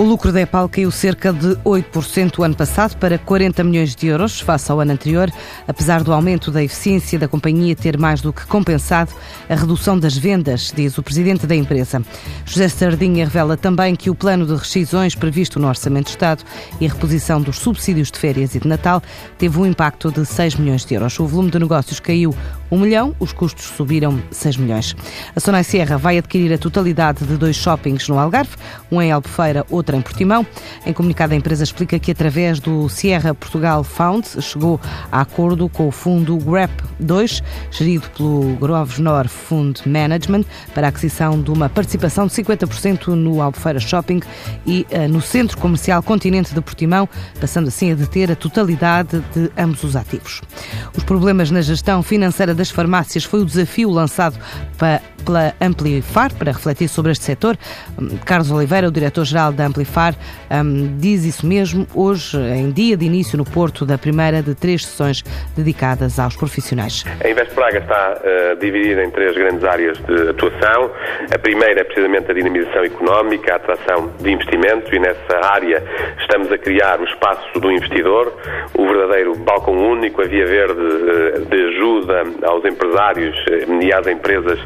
O lucro da EPAL caiu cerca de 8% o ano passado para 40 milhões de euros, face ao ano anterior, apesar do aumento da eficiência da companhia ter mais do que compensado a redução das vendas, diz o presidente da empresa. José Sardinha revela também que o plano de rescisões previsto no Orçamento de Estado e a reposição dos subsídios de férias e de Natal teve um impacto de 6 milhões de euros. O volume de negócios caiu 1 milhão, os custos subiram 6 milhões. A Sonai Serra vai adquirir a totalidade de dois shoppings no Algarve, um em Albufeira, outro em Portimão. Em comunicado, a empresa explica que, através do Sierra Portugal Fund, chegou a acordo com o fundo GRAP 2, gerido pelo Grosvenor Fund Management, para a aquisição de uma participação de 50% no Albufeira Shopping e uh, no Centro Comercial Continente de Portimão, passando assim a deter a totalidade de ambos os ativos. Os problemas na gestão financeira das farmácias foi o desafio lançado para pela Amplifar para refletir sobre este setor. Hum, Carlos Oliveira, o diretor-geral da Amplifar, um, diz isso mesmo hoje, em dia de início no Porto da primeira de três sessões dedicadas aos profissionais. A Invest Praga está uh, dividida em três grandes áreas de atuação. A primeira é precisamente a dinamização económica, a atração de investimento e nessa área estamos a criar o espaço do investidor, o verdadeiro balcão único, a via verde uh, de ajuda aos empresários uh, e às empresas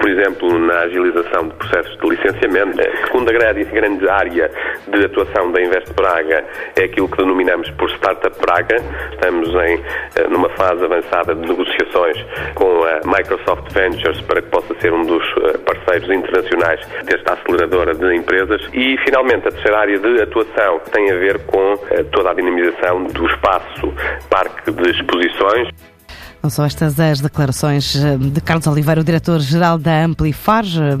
por exemplo, na agilização de processos de licenciamento. A segunda grande, grande área de atuação da Invest Praga é aquilo que denominamos por Startup Praga. Estamos em eh, numa fase avançada de negociações com a Microsoft Ventures para que possa ser um dos eh, parceiros internacionais desta aceleradora de empresas. E, finalmente, a terceira área de atuação tem a ver com eh, toda a dinamização do espaço parque de exposições. Não são estas as declarações eh, de Carlos Oliveira, o diretor-geral da Amplifar, eh,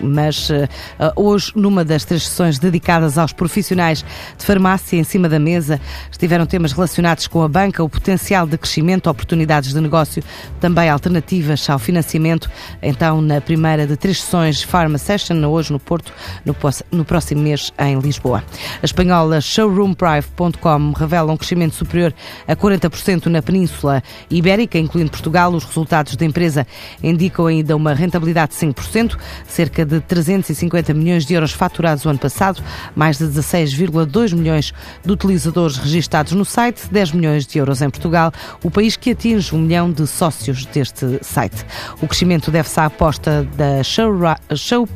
mas eh, hoje, numa das três sessões dedicadas aos profissionais de farmácia em cima da mesa, estiveram temas relacionados com a banca, o potencial de crescimento, oportunidades de negócio, também alternativas ao financiamento. Então, na primeira de três sessões Pharma Session, hoje no Porto, no, no próximo mês em Lisboa. A espanhola showroomprive.com revela um crescimento superior a 40% na Península Ibérica Ibérica, incluindo Portugal, os resultados da empresa indicam ainda uma rentabilidade de 5%, cerca de 350 milhões de euros faturados o ano passado, mais de 16,2 milhões de utilizadores registados no site, 10 milhões de euros em Portugal, o país que atinge um milhão de sócios deste site. O crescimento deve-se à aposta da Show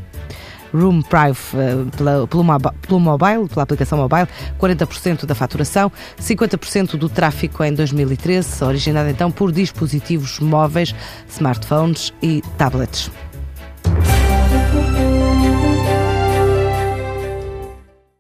Room Prive uh, pela, pelo, pelo mobile, pela aplicação mobile, 40% da faturação, 50% do tráfego em 2013, originado então por dispositivos móveis, smartphones e tablets.